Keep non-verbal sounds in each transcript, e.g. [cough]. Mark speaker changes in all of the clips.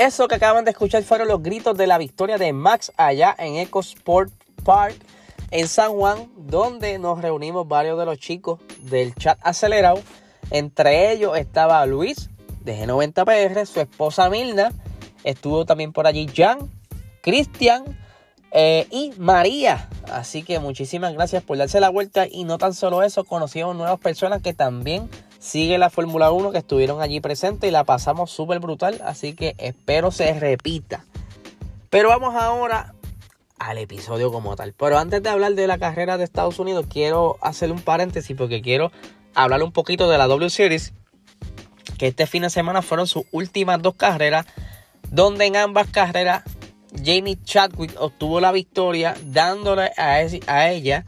Speaker 1: Eso que acaban de escuchar fueron los gritos de la victoria de Max allá en Eco Sport Park en San Juan, donde nos reunimos varios de los chicos del chat acelerado. Entre ellos estaba Luis de G90PR, su esposa Milna, estuvo también por allí Jan, Cristian eh, y María. Así que muchísimas gracias por darse la vuelta y no tan solo eso, conocimos nuevas personas que también sigue la Fórmula 1 que estuvieron allí presentes y la pasamos súper brutal. Así que espero se repita. Pero vamos ahora al episodio como tal. Pero antes de hablar de la carrera de Estados Unidos, quiero hacer un paréntesis porque quiero hablar un poquito de la W Series. Que este fin de semana fueron sus últimas dos carreras. Donde en ambas carreras Jamie Chadwick obtuvo la victoria dándole a, a ella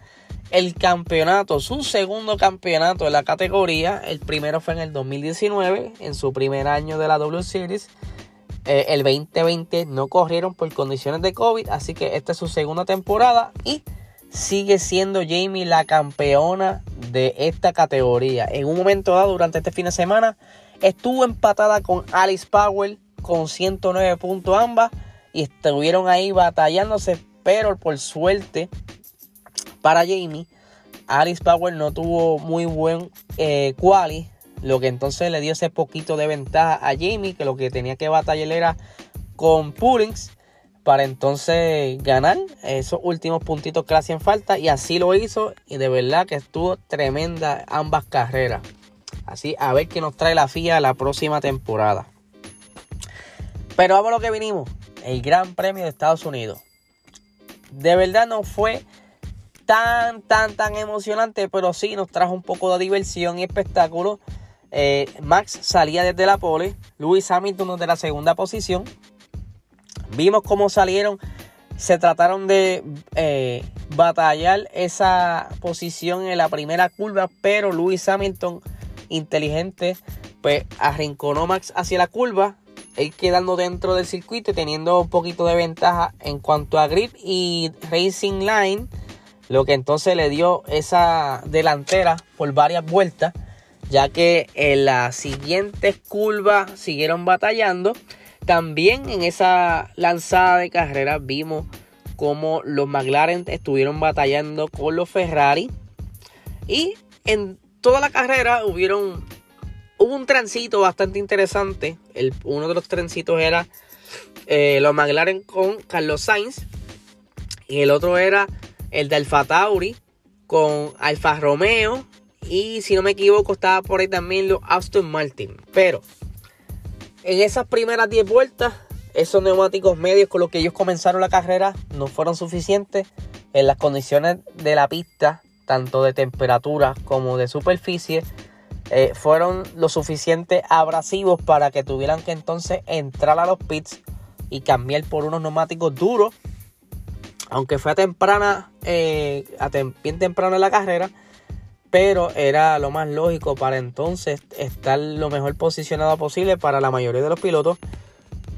Speaker 1: el campeonato, su segundo campeonato de la categoría. El primero fue en el 2019, en su primer año de la W Series. Eh, el 2020 no corrieron por condiciones de COVID, así que esta es su segunda temporada y sigue siendo Jamie la campeona de esta categoría. En un momento dado, durante este fin de semana, estuvo empatada con Alice Powell con 109 puntos ambas y estuvieron ahí batallándose, pero por suerte para Jamie. Alice Power no tuvo muy buen eh, quali, lo que entonces le dio ese poquito de ventaja a Jamie, que lo que tenía que batallar era con Pullings para entonces ganar esos últimos puntitos que le hacían falta y así lo hizo y de verdad que estuvo tremenda ambas carreras. Así a ver qué nos trae la FIA la próxima temporada. Pero vamos a lo que vinimos, el Gran Premio de Estados Unidos. De verdad no fue tan, tan, tan emocionante, pero sí nos trajo un poco de diversión y espectáculo. Eh, Max salía desde la pole, Lewis Hamilton desde la segunda posición. Vimos cómo salieron, se trataron de eh, batallar esa posición en la primera curva, pero Lewis Hamilton, inteligente, pues arrinconó Max hacia la curva, él quedando dentro del circuito y teniendo un poquito de ventaja en cuanto a grip y racing line lo que entonces le dio esa delantera por varias vueltas, ya que en las siguientes curvas siguieron batallando. También en esa lanzada de carrera vimos como los McLaren estuvieron batallando con los Ferrari. Y en toda la carrera hubieron hubo un transito bastante interesante. Uno de los transitos era eh, los McLaren con Carlos Sainz. Y el otro era el de Alfa Tauri con Alfa Romeo y si no me equivoco estaba por ahí también los Aston Martin. Pero en esas primeras 10 vueltas, esos neumáticos medios con los que ellos comenzaron la carrera no fueron suficientes en las condiciones de la pista, tanto de temperatura como de superficie. Eh, fueron lo suficiente abrasivos para que tuvieran que entonces entrar a los pits y cambiar por unos neumáticos duros aunque fue a temprana, eh, a bien temprano en la carrera, pero era lo más lógico para entonces estar lo mejor posicionado posible para la mayoría de los pilotos.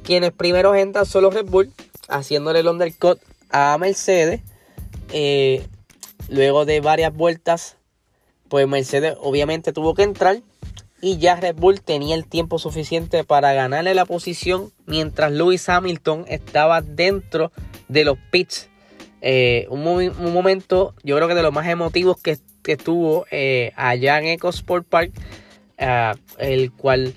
Speaker 1: Quienes primero entran son los Red Bull, haciéndole el undercut a Mercedes. Eh, luego de varias vueltas, pues Mercedes obviamente tuvo que entrar. Y ya Red Bull tenía el tiempo suficiente para ganarle la posición mientras Lewis Hamilton estaba dentro de los pits eh, un, momento, yo creo que de los más emotivos que, estuvo eh, allá en EcoSport Park, eh, el cual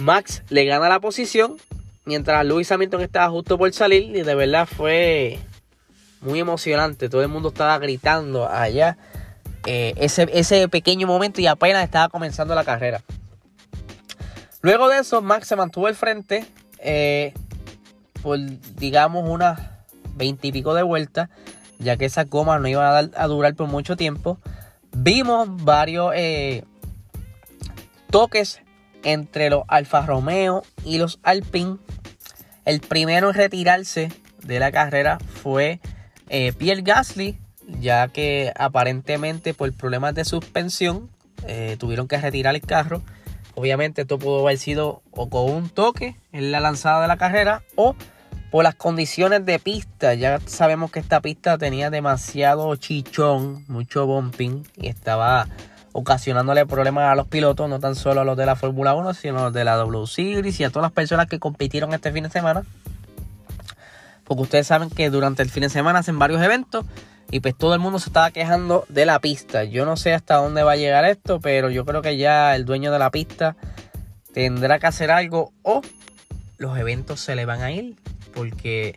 Speaker 1: Max le gana la posición, mientras Lewis Hamilton estaba justo por salir, y de verdad fue muy emocionante. Todo el mundo estaba gritando allá ese, ese pequeño momento y apenas estaba comenzando la carrera. Luego de eso, Max se mantuvo al frente por, digamos, una 20 y pico de vueltas, ya que esa goma no iba a, durar por mucho tiempo. Vimos varios eh, toques entre los Alfa Romeo y los Alpine. El primero en retirarse de la carrera fue eh, Pierre Gasly, ya que aparentemente por problemas de suspensión eh, tuvieron que retirar el carro. Obviamente esto pudo haber sido o con un toque en la lanzada de la carrera o por las condiciones de pista. Ya sabemos que esta pista tenía demasiado chichón, mucho bumping y estaba ocasionándole problemas a los pilotos, no tan solo a los de la Fórmula 1, sino a los de la W Series y a todas las personas que compitieron este fin de semana. Porque ustedes saben que durante el fin de semana hacen varios eventos y pues todo el mundo se estaba quejando de la pista. Yo no sé hasta dónde va a llegar esto, pero yo creo que ya el dueño de la pista tendrá que hacer algo o los eventos se le van a ir. Porque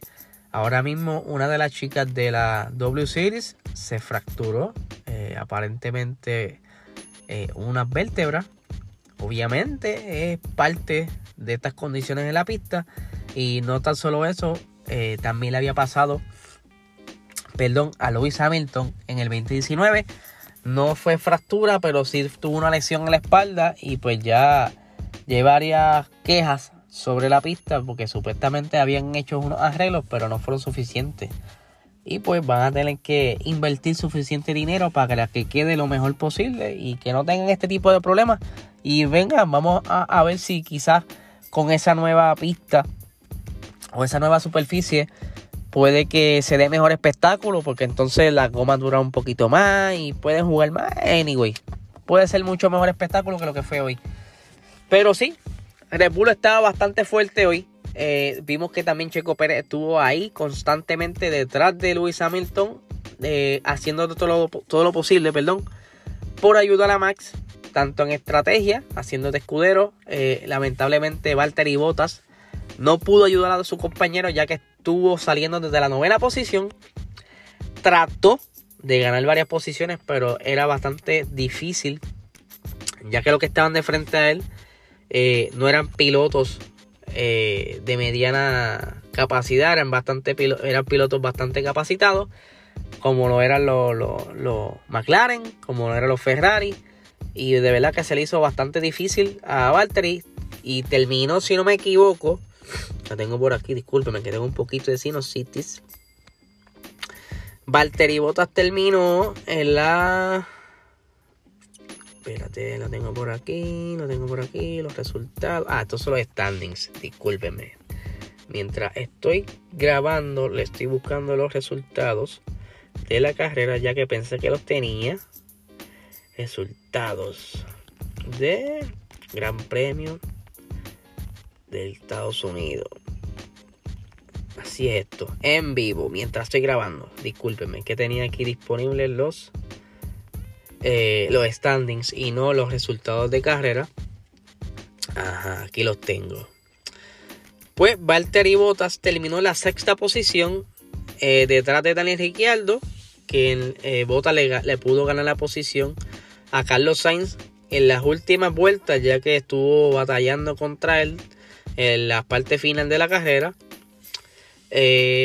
Speaker 1: ahora mismo una de las chicas de la W Series se fracturó. Eh, aparentemente eh, una vértebra. Obviamente es parte de estas condiciones en la pista. Y no tan solo eso, eh, también le había pasado, perdón, a Lewis Hamilton en el 2019. No fue fractura, pero sí tuvo una lesión en la espalda y pues ya lleva varias quejas sobre la pista porque supuestamente habían hecho unos arreglos, pero no fueron suficientes y pues van a tener que invertir suficiente dinero para que quede lo mejor posible y que no tengan este tipo de problemas. Y vengan, vamos a, ver si quizás con esa nueva pista o esa nueva superficie puede que se dé mejor espectáculo porque entonces la goma dura un poquito más y pueden jugar más. Anyway, puede ser mucho mejor espectáculo que lo que fue hoy. Pero sí, Red Bull estaba bastante fuerte hoy. Eh, vimos que también Checo Pérez estuvo ahí constantemente detrás de Lewis Hamilton, eh, haciendo todo lo, lo, posible, perdón, por ayudar a Max, tanto en estrategia, haciendo de escudero. Eh, lamentablemente, Valtteri Bottas no pudo ayudar a su compañero, ya que estuvo saliendo desde la novena posición. Trató de ganar varias posiciones, pero era bastante difícil, ya que los que estaban de frente a él no eran pilotos eh, de mediana capacidad, eran, bastante, eran pilotos bastante capacitados, como lo eran los, McLaren, como lo eran los Ferrari, y de verdad que se le hizo bastante difícil a Valtteri y terminó, si no me equivoco, la tengo por aquí, discúlpeme que tengo un poquito de sinusitis. Valtteri Bottas terminó en la Espérate, lo tengo por aquí, lo tengo por aquí, los resultados. Ah, estos son los standings, discúlpenme. Mientras estoy grabando, le estoy buscando los resultados de la carrera, ya que pensé que los tenía. Resultados de Gran Premio de Estados Unidos. Así es esto, en vivo, mientras estoy grabando. Discúlpenme, que tenía aquí disponibles los eh, los standings y no los resultados de carrera. Ajá, aquí los tengo. Pues Valtteri Bottas terminó en la sexta posición eh, detrás de Daniel Ricciardo, que eh, Bottas le, pudo ganar la posición a Carlos Sainz en las últimas vueltas, ya que estuvo batallando contra él en la parte final de la carrera.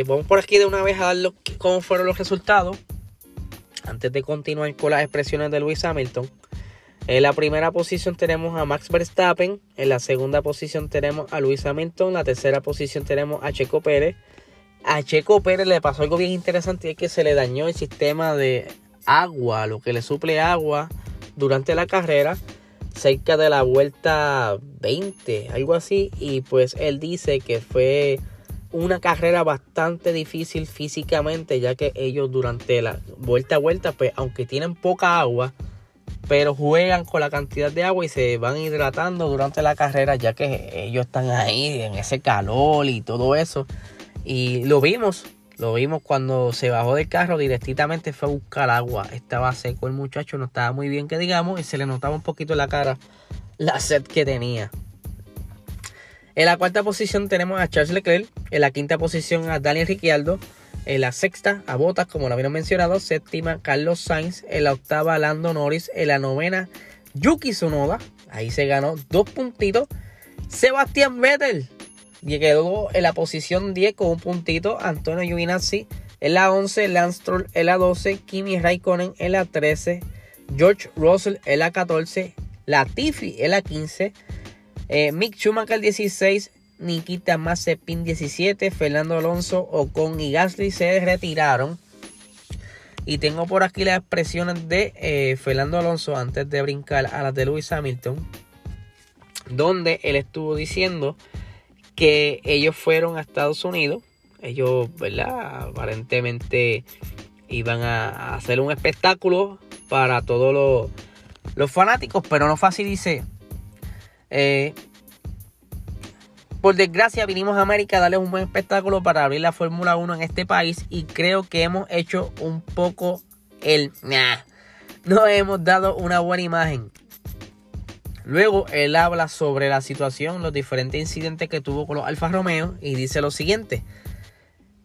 Speaker 1: vamos por aquí de una vez a dar cómo fueron los resultados antes de continuar con las expresiones de Luis Hamilton, en la primera posición tenemos a Max Verstappen, en la segunda posición tenemos a Luis Hamilton, en la tercera posición tenemos a Checo Pérez. A Checo Pérez le pasó algo bien interesante es que se le dañó el sistema de agua, lo que le suple agua durante la carrera, cerca de la vuelta 20, algo así, y pues él dice que fue una carrera bastante difícil físicamente, ya que ellos durante la vuelta a vuelta, pues aunque tienen poca agua, pero juegan con la cantidad de agua y se van hidratando durante la carrera, ya que ellos están ahí en ese calor y todo eso. Y lo vimos, lo vimos cuando se bajó del carro, directamente fue a buscar agua. Estaba seco el muchacho, no estaba muy bien que digamos, y se le notaba un poquito en la cara la sed que tenía. En la cuarta posición tenemos a Charles Leclerc. En la quinta posición a Daniel Ricciardo. En la sexta a Bottas, como lo habíamos mencionado. Séptima Carlos Sainz. En la octava Lando Norris. En la novena Yuki Tsunoda. Ahí se ganó dos puntitos. Sebastián Vettel. Y quedó en la posición 10 con un puntito. Antonio Giovinazzi en la 11. Lance en la 12. Kimi Raikkonen en la 13. George Russell en la 14. Latifi en la 15. Eh, Mick Schumacher 16, Nikita Mazepin 17, Fernando Alonso, Ocon y Gasly se retiraron. Y tengo por aquí las expresiones de eh, Fernando Alonso antes de brincar a las de Lewis Hamilton, donde él estuvo diciendo que ellos fueron a Estados Unidos, ellos, ¿verdad? Aparentemente iban a hacer un espectáculo para todos los los fanáticos, pero no fácil dice. Eh, por desgracia vinimos a América a darles un buen espectáculo para abrir la Fórmula 1 en este país y creo que hemos hecho un poco el... no hemos dado una buena imagen. Luego él habla sobre la situación, los diferentes incidentes que tuvo con los Alfa Romeo y dice lo siguiente.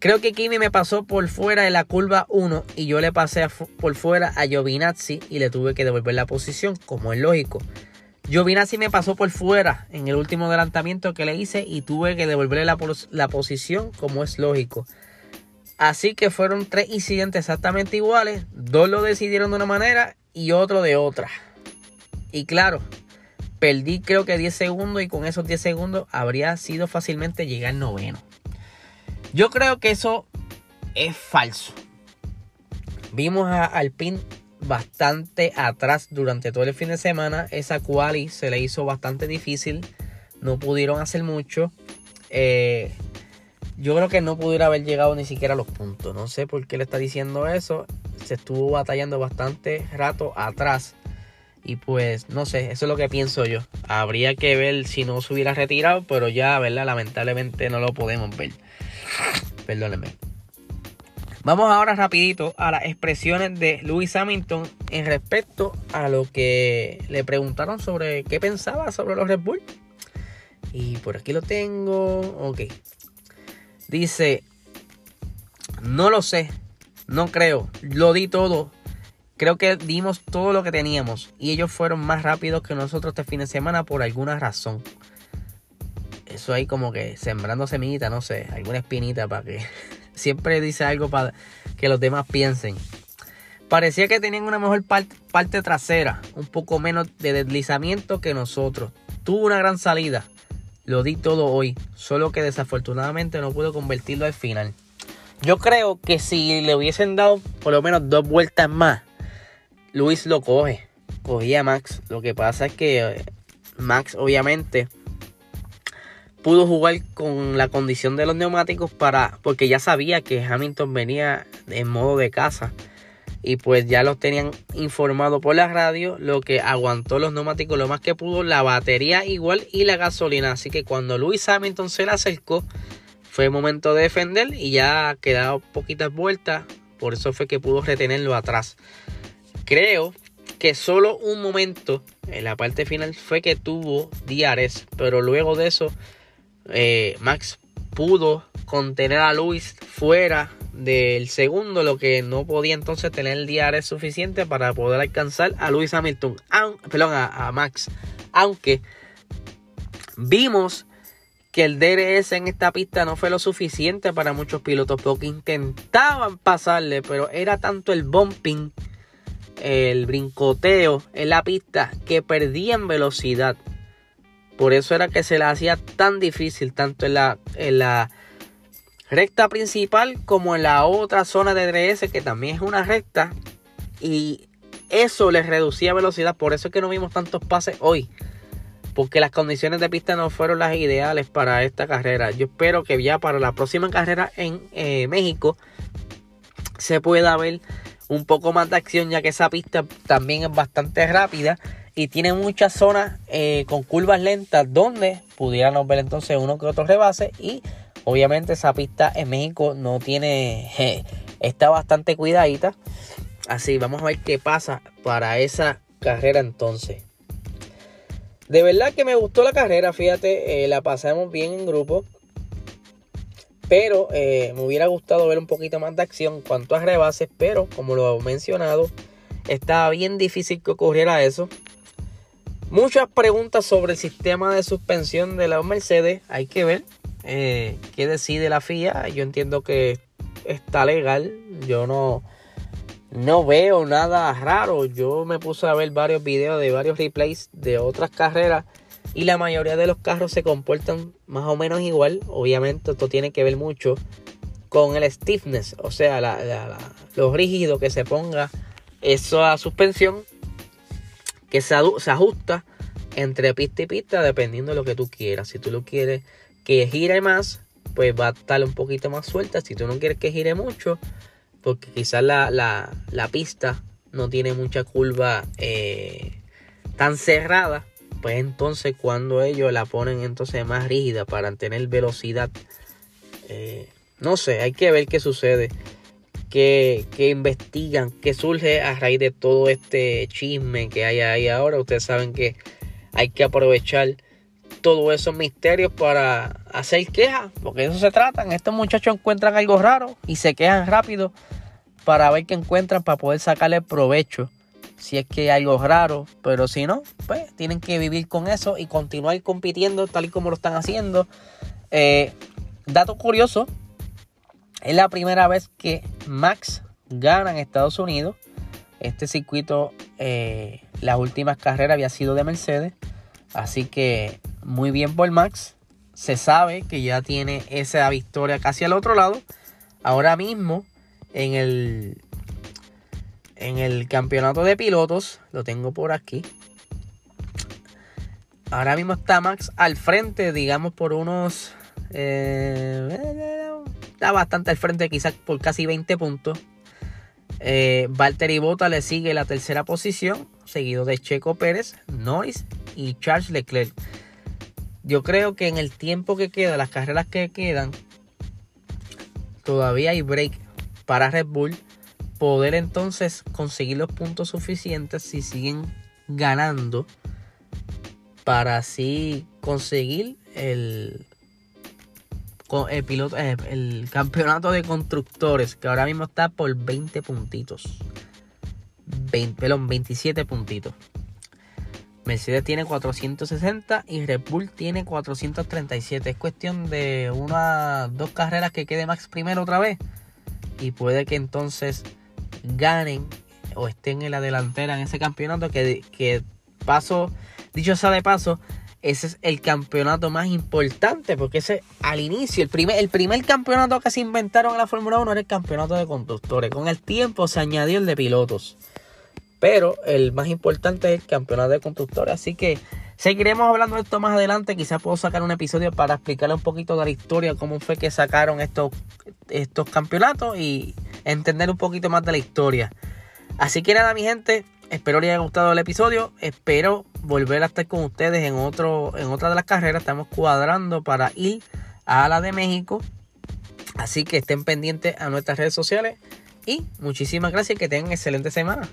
Speaker 1: Creo que Kimi me pasó por fuera de la curva 1 y yo le pasé por fuera a Giovinazzi y le tuve que devolver la posición, como es lógico. Giovinazzi me pasó por fuera en el último adelantamiento que le hice y tuve que devolverle la, posición como es lógico. Así que fueron tres incidentes exactamente iguales. Dos lo decidieron de una manera y otro de otra. Y claro, perdí creo que 10 segundos y con esos 10 segundos habría sido fácilmente llegar noveno. Yo creo que eso es falso. Vimos a Alpine bastante atrás durante todo el fin de semana. Esa quali se le hizo bastante difícil. No pudieron hacer mucho. Eh, yo creo que no pudiera haber llegado ni siquiera a los puntos. No sé por qué le está diciendo eso. Se estuvo batallando bastante rato atrás. Y pues, no sé, eso es lo que pienso yo. Habría que ver si no se hubiera retirado, pero ya, ¿verdad? Lamentablemente no lo podemos ver. Perdónenme. Vamos ahora rapidito a las expresiones de Lewis Hamilton en respecto a lo que le preguntaron sobre qué pensaba sobre los Red Bull. Y por aquí lo tengo. Ok. Dice, no lo sé, no creo, lo di todo. Creo que dimos todo lo que teníamos y ellos fueron más rápidos que nosotros este fin de semana por alguna razón. Eso ahí como que sembrando semillita, no sé, alguna espinita para que [laughs] siempre dice algo para que los demás piensen. Parecía que tenían una mejor parte, trasera, un poco menos de deslizamiento que nosotros. Tuvo una gran salida. Lo di todo hoy, solo que desafortunadamente no pude convertirlo al final. Yo creo que si le hubiesen dado por lo menos dos vueltas más, Luis lo coge. Cogía a Max. Lo que pasa es que eh, Max obviamente pudo jugar con la condición de los neumáticos para porque ya sabía que Hamilton venía en modo de casa. Y pues ya los tenían informado por la radio lo que aguantó los neumáticos lo más que pudo la batería igual y la gasolina. Así que cuando Luis Hamilton se le acercó fue momento de defender y ya quedado poquitas vueltas. Por eso fue que pudo retenerlo atrás. Creo que solo un momento en la parte final fue que tuvo Diares pero luego de eso eh, Max pudo contener a Luis fuera del segundo, lo que no podía entonces tener el DRS suficiente para poder alcanzar a Luis Hamilton, perdón, a, Max. Aunque vimos que el DRS en esta pista no fue lo suficiente para muchos pilotos porque intentaban pasarle, pero era tanto el bumping, el brincoteo en la pista que perdían velocidad. Por eso era que se le hacía tan difícil, tanto en la, en la recta principal como en la otra zona de DRS, que también es una recta. Y eso les reducía velocidad. Por eso es que no vimos tantos pases hoy. Porque las condiciones de pista no fueron las ideales para esta carrera. Yo espero que ya para la próxima carrera en eh, México se pueda ver un poco más de acción, ya que esa pista también es bastante rápida y tiene muchas zonas eh, con curvas lentas donde pudiéramos ver entonces uno que otro rebase y obviamente esa pista en México no tiene está bastante cuidadita. Así vamos a ver qué pasa para esa carrera entonces. De verdad que me gustó la carrera fíjate eh, la pasamos bien en grupo pero eh, me hubiera gustado ver un poquito más de acción cuanto a rebases pero como lo he mencionado estaba bien difícil que ocurriera eso Muchas preguntas sobre el sistema de suspensión de la Mercedes. Hay que ver eh, qué decide la FIA. Yo entiendo que está legal. Yo no, no veo nada raro. Yo me puse a ver varios videos de varios replays de otras carreras. Y la mayoría de los carros se comportan más o menos igual. Obviamente esto tiene que ver mucho con el stiffness. O sea, lo rígido que se ponga esa suspensión que se, ajusta entre pista y pista dependiendo de lo que tú quieras. Si tú lo quieres que gire más, pues va a estar un poquito más suelta. Si tú no quieres que gire mucho, porque quizás la, pista no tiene mucha curva, eh, tan cerrada, pues entonces cuando ellos la ponen entonces más rígida para tener velocidad, eh, no sé, hay que ver qué sucede, qué, investigan, qué surge a raíz de todo este chisme que hay ahí ahora. Ustedes saben que hay que aprovechar todos esos misterios para hacer quejas, porque de eso se tratan. Estos muchachos encuentran algo raro y se quejan rápido para ver qué encuentran para poder sacarle provecho. Si es que hay algo raro, pero si no, pues tienen que vivir con eso y continuar compitiendo tal y como lo están haciendo. Eh, dato curioso, es la primera vez que Max gana en Estados Unidos. Este circuito, eh, las últimas carreras había sido de Mercedes. Así que muy bien por Max. Se sabe que ya tiene esa victoria casi al otro lado. Ahora mismo en el en el campeonato de pilotos, lo tengo por aquí. Ahora mismo está Max al frente, digamos por unos eh, está bastante al frente, quizás por casi 20 puntos. Eh, Valtteri Bota le sigue la tercera posición, seguido de Checo Pérez, Norris y Charles Leclerc. Yo creo que en el tiempo que queda, las carreras que quedan, todavía hay break para Red Bull poder entonces conseguir los puntos suficientes si siguen ganando para así conseguir el, el, piloto, eh, el campeonato de constructores, que ahora mismo está por 20 puntitos. 20, perdón, 27 puntitos. Mercedes tiene 460 y Red Bull tiene 437. Es cuestión de una, dos carreras que quede Max primero otra vez. Y puede que entonces ganen o estén en la delantera en ese campeonato. Que, que paso, dicho sea de paso, ese es el campeonato más importante, porque ese al inicio, el primer, el primer campeonato que se inventaron en la Fórmula 1 era el campeonato de conductores. Con el tiempo se añadió el de pilotos. Pero el más importante es el campeonato de constructores. Así que seguiremos hablando de esto más adelante. Quizás puedo sacar un episodio para explicarle un poquito de la historia, cómo fue que sacaron estos, estos campeonatos y entender un poquito más de la historia. Así que nada, mi gente, espero les haya gustado el episodio. Espero volver a estar con ustedes en, otro, en otra de las carreras. Estamos cuadrando para ir a la de México. Así que estén pendientes a nuestras redes sociales. Y muchísimas gracias que tengan excelente semana.